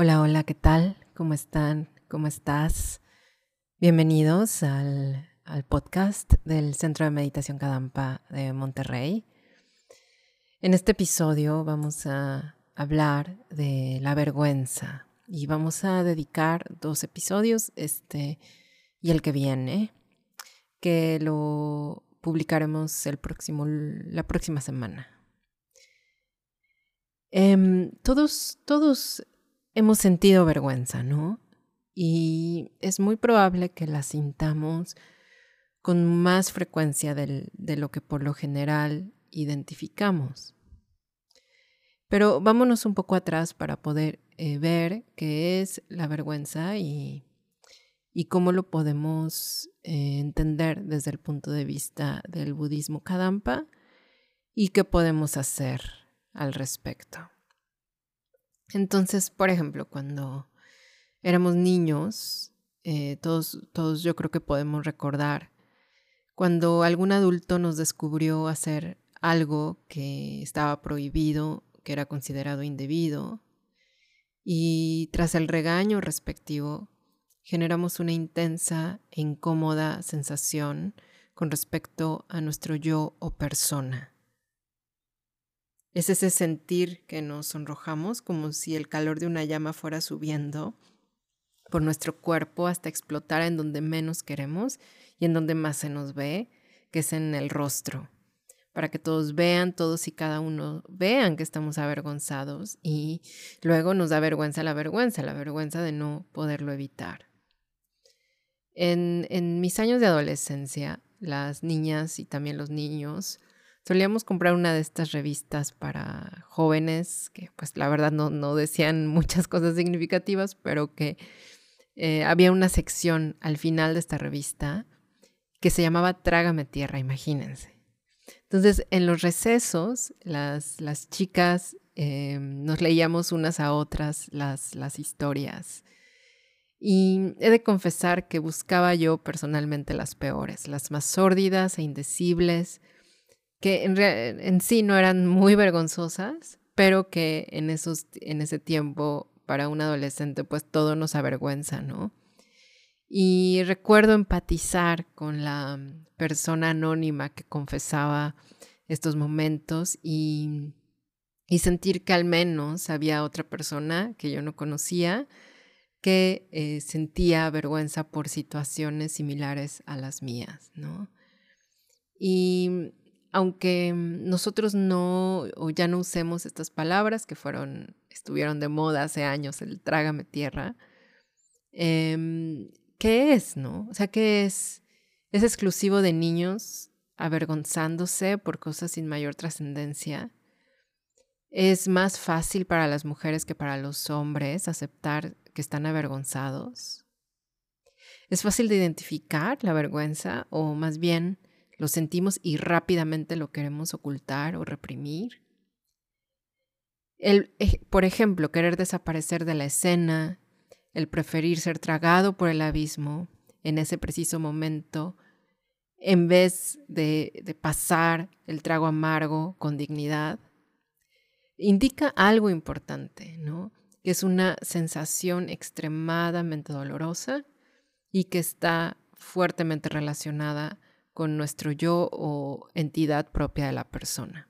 Hola, hola, ¿qué tal? ¿Cómo están? ¿Cómo estás? Bienvenidos al, al, podcast del Centro de Meditación Kadampa de Monterrey. En este episodio vamos a hablar de la vergüenza y vamos a dedicar dos episodios, este y el que viene, que lo publicaremos el próximo, la próxima semana. Eh, todos, todos hemos sentido vergüenza, ¿no? Y es muy probable que la sintamos con más frecuencia de lo que por lo general identificamos. Pero vámonos un poco atrás para poder eh, ver qué es la vergüenza y, y cómo lo podemos eh, entender desde el punto de vista del budismo Kadampa y qué podemos hacer al respecto. Entonces, por ejemplo, cuando éramos niños, eh, todos, todos yo creo que podemos recordar cuando algún adulto nos descubrió hacer algo que estaba prohibido, que era considerado indebido, y tras el regaño respectivo, generamos una intensa e incómoda sensación con respecto a nuestro yo o persona. Es ese sentir que nos sonrojamos como si el calor de una llama fuera subiendo por nuestro cuerpo hasta explotar en donde menos queremos y en donde más se nos ve, que es en el rostro, para que todos vean, todos y cada uno vean que estamos avergonzados y luego nos da vergüenza la vergüenza, la vergüenza de no poderlo evitar. En, en mis años de adolescencia, las niñas y también los niños solíamos comprar una de estas revistas para jóvenes que pues la verdad no, decían muchas cosas significativas, pero que eh, había una sección al final de esta revista que se llamaba Trágame Tierra, imagínense. Entonces, en los recesos, las, chicas eh, nos leíamos unas a otras las, las historias. Y he de confesar que buscaba yo personalmente las peores, las más sórdidas e indecibles, que en, sí no eran muy vergonzosas, pero que en, esos, en ese tiempo para un adolescente pues todo nos avergüenza, ¿no? Y recuerdo empatizar con la persona anónima que confesaba estos momentos y, y sentir que al menos había otra persona que yo no conocía que eh, sentía vergüenza por situaciones similares a las mías, ¿no? Y aunque nosotros no o ya no usemos estas palabras que fueron, estuvieron de moda hace años, el trágame tierra, em, ¿qué es, no? O sea, ¿qué es? ¿Es exclusivo de niños avergonzándose por cosas sin mayor trascendencia? ¿Es más fácil para las mujeres que para los hombres aceptar que están avergonzados? ¿Es fácil de identificar la vergüenza o más bien lo sentimos y rápidamente lo queremos ocultar o reprimir. El, por ejemplo, querer desaparecer de la escena, el preferir ser tragado por el abismo en ese preciso momento, en vez de, pasar el trago amargo con dignidad, indica algo importante, ¿no? Que es una sensación extremadamente dolorosa y que está fuertemente relacionada con nuestro yo o entidad propia de la persona.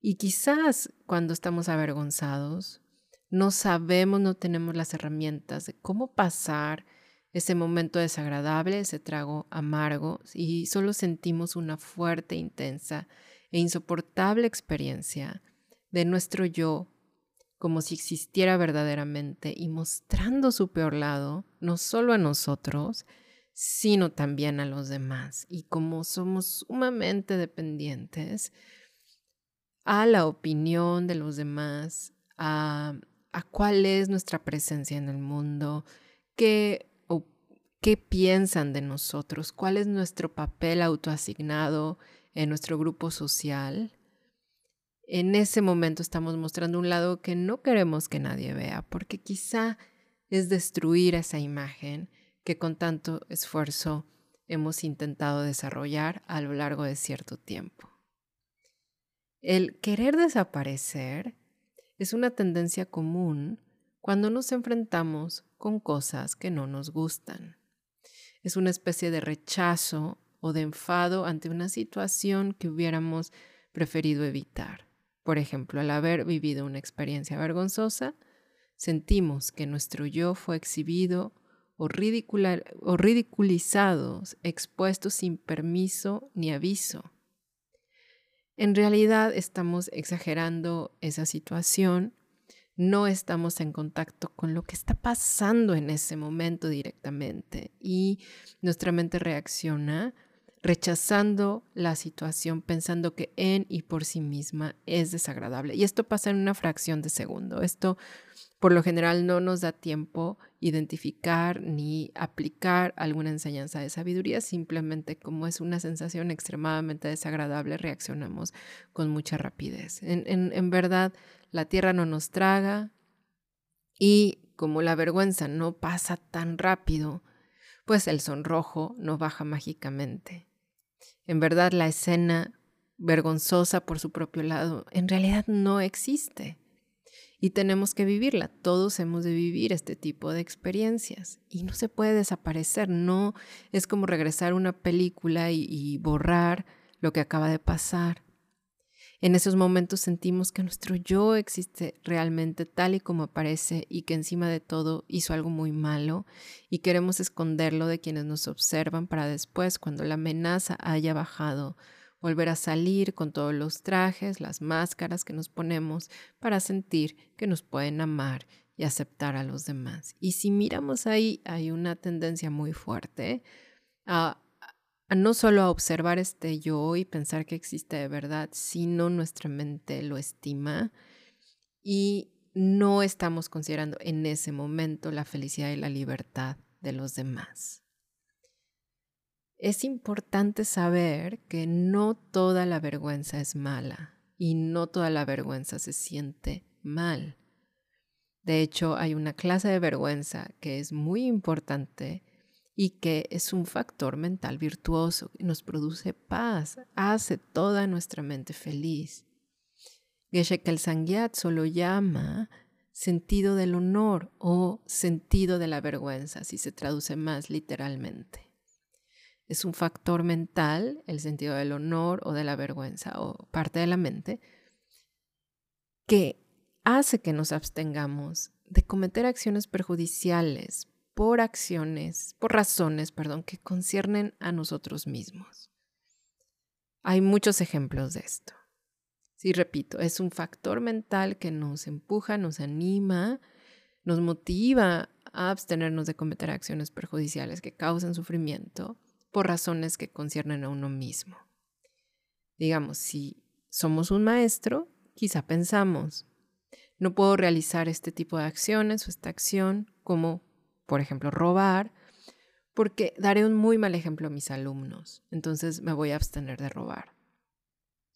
Y quizás cuando estamos avergonzados, no sabemos, no tenemos las herramientas de cómo pasar ese momento desagradable, ese trago amargo, y solo sentimos una fuerte, intensa e insoportable experiencia de nuestro yo como si existiera verdaderamente y mostrando su peor lado, no solo a nosotros, sino también a los demás. Y como somos sumamente dependientes a la opinión de los demás, a, cuál es nuestra presencia en el mundo, qué, o, qué piensan de nosotros, cuál es nuestro papel autoasignado en nuestro grupo social, en ese momento estamos mostrando un lado que no queremos que nadie vea, porque quizá es destruir esa imagen que con tanto esfuerzo hemos intentado desarrollar a lo largo de cierto tiempo. El querer desaparecer es una tendencia común cuando nos enfrentamos con cosas que no nos gustan. Es una especie de rechazo o de enfado ante una situación que hubiéramos preferido evitar. Por ejemplo, al haber vivido una experiencia vergonzosa, sentimos que nuestro yo fue exhibido o, o ridiculizado, expuesto sin permiso ni aviso. En realidad estamos exagerando esa situación, no estamos en contacto con lo que está pasando en ese momento directamente y nuestra mente reacciona rechazando la situación, pensando que en y por sí misma es desagradable. Y esto pasa en una fracción de segundo. Esto por lo general no nos da tiempo identificar ni aplicar alguna enseñanza de sabiduría, simplemente como es una sensación extremadamente desagradable, reaccionamos con mucha rapidez. En, en verdad, la tierra no nos traga y como la vergüenza no pasa tan rápido, pues el sonrojo no baja mágicamente. En verdad, la escena vergonzosa por su propio lado en realidad no existe. Y tenemos que vivirla. Todos hemos de vivir este tipo de experiencias. Y no se puede desaparecer. No es como regresar a una película y, y borrar lo que acaba de pasar. En esos momentos sentimos que nuestro yo existe realmente tal y como aparece y que encima de todo hizo algo muy malo y queremos esconderlo de quienes nos observan para después, cuando la amenaza haya bajado, volver a salir con todos los trajes, las máscaras que nos ponemos para sentir que nos pueden amar y aceptar a los demás. Y si miramos ahí, hay una tendencia muy fuerte a no solo a observar este yo y pensar que existe de verdad, sino nuestra mente lo estima y no estamos considerando en ese momento la felicidad y la libertad de los demás. Es importante saber que no toda la vergüenza es mala y no toda la vergüenza se siente mal. De hecho, hay una clase de vergüenza que es muy importante y que es un factor mental virtuoso que nos produce paz, hace toda nuestra mente feliz. Geshe Sangyat solo llama sentido del honor o sentido de la vergüenza, si se traduce más literalmente. Es un factor mental, el sentido del honor o de la vergüenza, o parte de la mente, que hace que nos abstengamos de cometer acciones perjudiciales por acciones, por razones, perdón, que conciernen a nosotros mismos. Hay muchos ejemplos de esto. Sí, repito, es un factor mental que nos empuja, nos anima, nos motiva a abstenernos de cometer acciones perjudiciales que causan sufrimiento por razones que conciernen a uno mismo. Digamos, si somos un maestro, quizá pensamos, no puedo realizar este tipo de acciones o esta acción como por ejemplo, robar, porque daré un muy mal ejemplo a mis alumnos, entonces me voy a abstener de robar.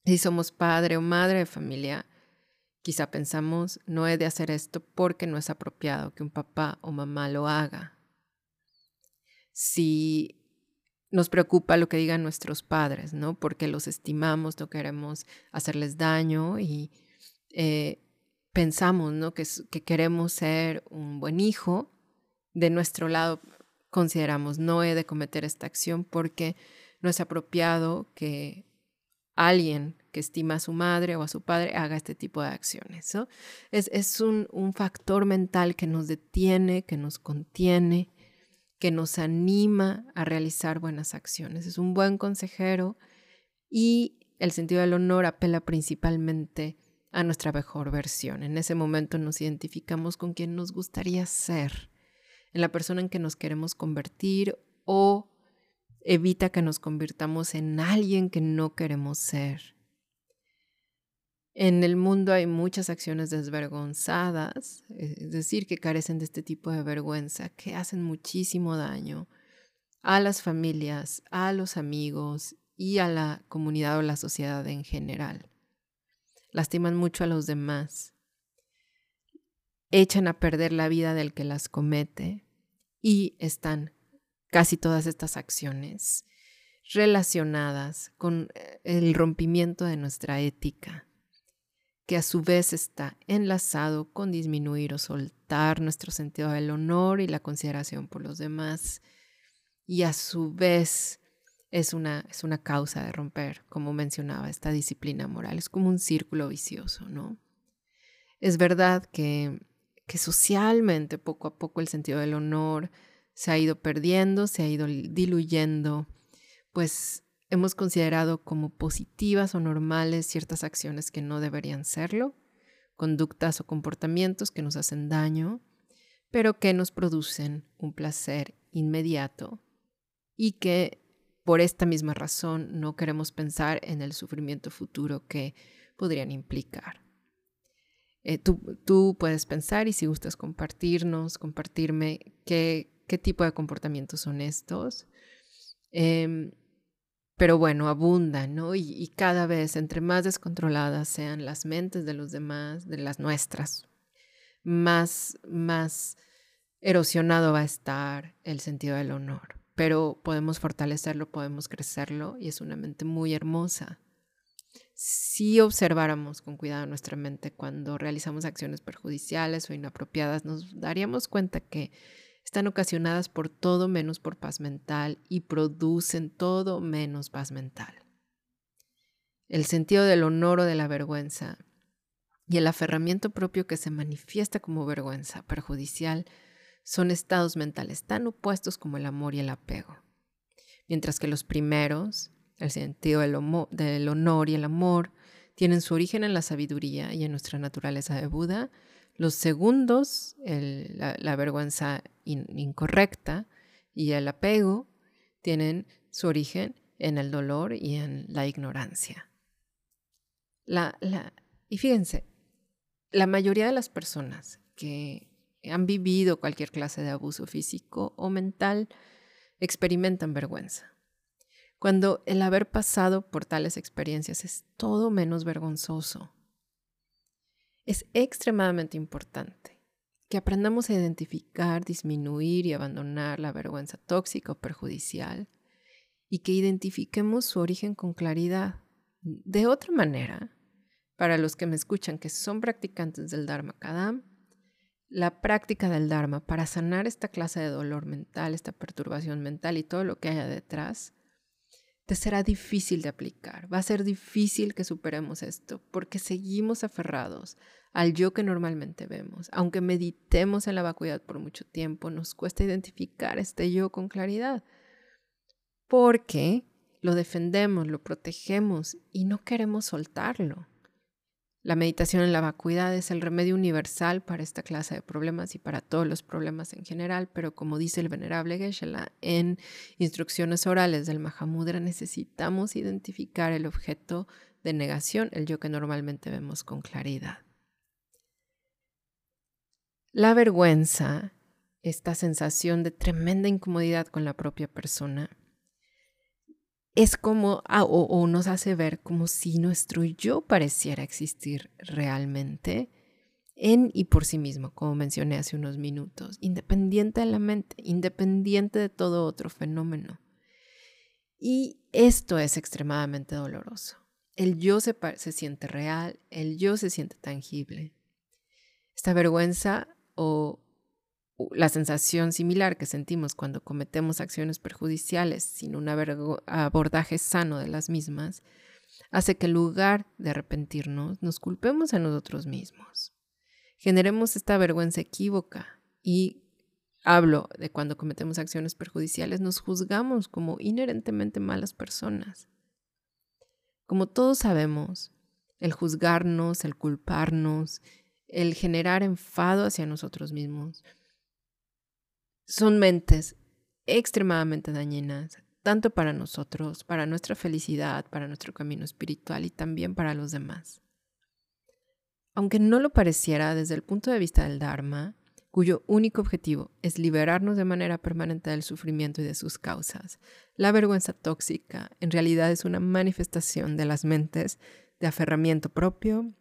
Si somos padre o madre de familia, quizá pensamos, no he de hacer esto porque no es apropiado que un papá o mamá lo haga. Si nos preocupa lo que digan nuestros padres, ¿no? Porque los estimamos, no queremos hacerles daño y eh, pensamos, ¿no? Que, que queremos ser un buen hijo, de nuestro lado consideramos no he de cometer esta acción porque no es apropiado que alguien que estima a su madre o a su padre haga este tipo de acciones. Es, un, factor mental que nos detiene, que nos contiene, que nos anima a realizar buenas acciones. Es un buen consejero y el sentido del honor apela principalmente a nuestra mejor versión. En ese momento nos identificamos con quien nos gustaría ser en la persona en que nos queremos convertir o evita que nos convirtamos en alguien que no queremos ser. En el mundo hay muchas acciones desvergonzadas, es decir, que carecen de este tipo de vergüenza, que hacen muchísimo daño a las familias, a los amigos y a la comunidad o la sociedad en general. Lastiman mucho a los demás echan a perder la vida del que las comete y están casi todas estas acciones relacionadas con eh, el rompimiento de nuestra ética, que a su vez está enlazado con disminuir o soltar nuestro sentido del honor y la consideración por los demás. Y a su vez es una, es una causa de romper, como mencionaba, esta disciplina moral. Es como un círculo vicioso, ¿no? Es verdad que, que socialmente poco a poco el sentido del honor se ha ido perdiendo, se ha ido diluyendo, pues hemos considerado como positivas o normales ciertas acciones que no deberían serlo, conductas o comportamientos que nos hacen daño, pero que nos producen un placer inmediato y que por esta misma razón no queremos pensar en el sufrimiento futuro que podrían implicar. Eh, tú, puedes pensar y si gustas compartirnos, compartirme qué, tipo de comportamientos son estos. Em, pero bueno, abundan, ¿no? Y, cada vez, entre más descontroladas sean las mentes de los demás, de las nuestras, más, más erosionado va a estar el sentido del honor. Pero podemos fortalecerlo, podemos crecerlo y es una mente muy hermosa. Si observáramos con cuidado nuestra mente cuando realizamos acciones perjudiciales o inapropiadas, nos daríamos cuenta que están ocasionadas por todo menos por paz mental y producen todo menos paz mental. El sentido del honor o de la vergüenza y el aferramiento propio que se manifiesta como vergüenza perjudicial son estados mentales tan opuestos como el amor y el apego. Mientras que los primeros, el sentido del, honor y el amor, tienen su origen en la sabiduría y en nuestra naturaleza de Buda, los segundos, la, vergüenza incorrecta y el apego, tienen su origen en el dolor y en la ignorancia. y fíjense, la mayoría de las personas que han vivido cualquier clase de abuso físico o mental experimentan vergüenza. Cuando el haber pasado por tales experiencias es todo menos vergonzoso es extremadamente importante que aprendamos a identificar, disminuir y abandonar la vergüenza tóxica o perjudicial y que identifiquemos su origen con claridad. De otra manera, para los que me escuchan que son practicantes del Dharma Kadam, la práctica del Dharma para sanar esta clase de dolor mental, esta perturbación mental y todo lo que haya detrás, te será difícil de aplicar. Va a ser difícil que superemos esto porque seguimos aferrados al yo que normalmente vemos. Aunque meditemos en la vacuidad por mucho tiempo, nos cuesta identificar este yo con claridad porque lo defendemos, lo protegemos y no queremos soltarlo. La meditación en la vacuidad es el remedio universal para esta clase de problemas y para todos los problemas en general, pero como dice el venerable Geshe-la en instrucciones orales del Mahamudra, necesitamos identificar el objeto de negación, el yo que normalmente vemos con claridad. La vergüenza, esta sensación de tremenda incomodidad con la propia persona, es como, ah, o, nos hace ver como si nuestro yo pareciera existir realmente en y por sí mismo, como mencioné hace unos minutos, independiente de la mente, independiente de todo otro fenómeno. Y esto es extremadamente doloroso. El yo se, se siente real, el yo se siente tangible. Esta vergüenza o la sensación similar que sentimos cuando cometemos acciones perjudiciales sin un abordaje sano de las mismas, hace que en lugar de arrepentirnos, nos culpemos a nosotros mismos. Generemos esta vergüenza equívoca y hablo de cuando cometemos acciones perjudiciales, nos juzgamos como inherentemente malas personas. Como todos sabemos, el juzgarnos, el culparnos, el generar enfado hacia nosotros mismos, son mentes extremadamente dañinas, tanto para nosotros, para nuestra felicidad, para nuestro camino espiritual y también para los demás. Aunque no lo pareciera desde el punto de vista del Dharma, cuyo único objetivo es liberarnos de manera permanente del sufrimiento y de sus causas, la vergüenza tóxica en realidad es una manifestación de las mentes de aferramiento propio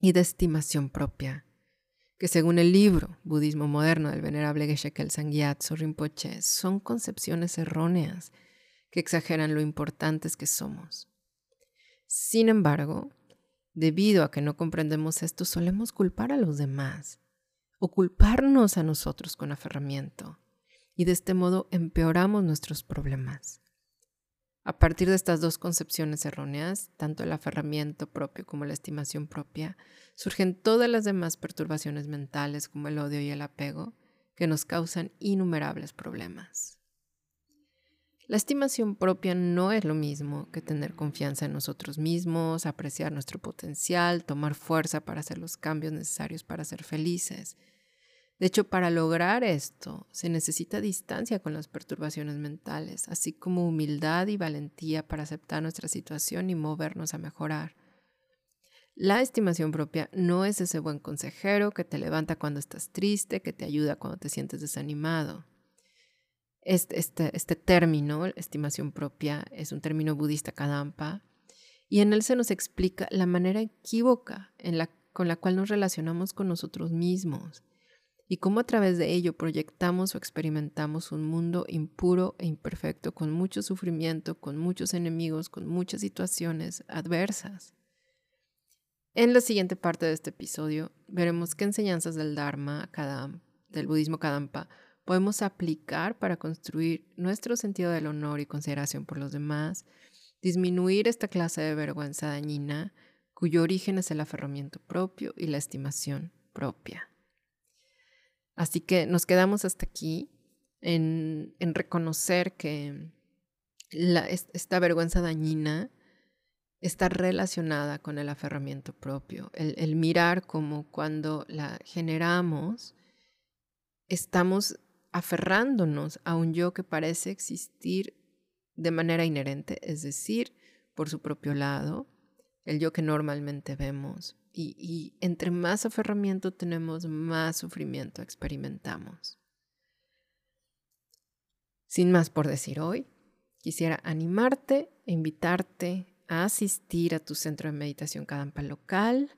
y de estimación propia que según el libro Budismo Moderno del venerable Geshe-Kelsang Gyatso Rinpoche, son concepciones erróneas que exageran lo importantes que somos. Sin embargo, Debido a que no comprendemos esto, solemos culpar a los demás o culparnos a nosotros con aferramiento y de este modo empeoramos nuestros problemas. A partir de estas dos concepciones erróneas, tanto el aferramiento propio como la estimación propia, surgen todas las demás perturbaciones mentales como el odio y el apego que nos causan innumerables problemas. La estimación propia no es lo mismo que tener confianza en nosotros mismos, apreciar nuestro potencial, tomar fuerza para hacer los cambios necesarios para ser felices, de hecho, para lograr esto se necesita distancia con las perturbaciones mentales, así como humildad y valentía para aceptar nuestra situación y movernos a mejorar. La estimación propia no es ese buen consejero que te levanta cuando estás triste, que te ayuda cuando te sientes desanimado. Este, este, este término, estimación propia, es un término budista kadampa, y en él se nos explica la manera equívoca con la cual nos relacionamos con nosotros mismos y cómo a través de ello proyectamos o experimentamos un mundo impuro e imperfecto, con mucho sufrimiento, con muchos enemigos, con muchas situaciones adversas. En la siguiente parte de este episodio veremos qué enseñanzas del Dharma, Kadam, del budismo Kadampa, podemos aplicar para construir nuestro sentido del honor y consideración por los demás, disminuir esta clase de vergüenza dañina, cuyo origen es el aferramiento propio y la estimación propia. Así que nos quedamos hasta aquí en, reconocer que esta vergüenza dañina está relacionada con el aferramiento propio, el, el mirar como cuando la generamos, estamos aferrándonos a un yo que parece existir de manera inherente, es decir, por su propio lado, el yo que normalmente vemos, y, entre más aferramiento tenemos, más sufrimiento experimentamos. Sin más por decir hoy, quisiera animarte e invitarte a asistir a tu centro de meditación Kadampa local.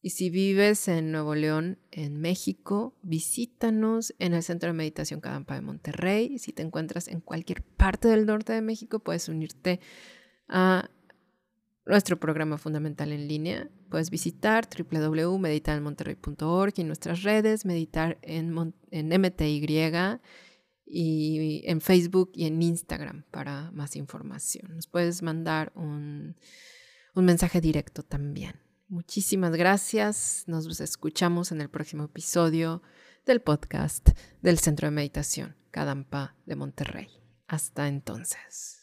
Y si vives en Nuevo León, en México, visítanos en el Centro de Meditación Kadampa de Monterrey. Si te encuentras en cualquier parte del norte de México, puedes unirte a nuestro programa fundamental en línea. Puedes visitar www.meditarenmonterrey.org y nuestras redes, meditar en, MTY y en Facebook y en Instagram para más información. Nos puedes mandar un, un mensaje directo también. Muchísimas gracias. Nos escuchamos en el próximo episodio del podcast del Centro de Meditación Cadampa de Monterrey. Hasta entonces.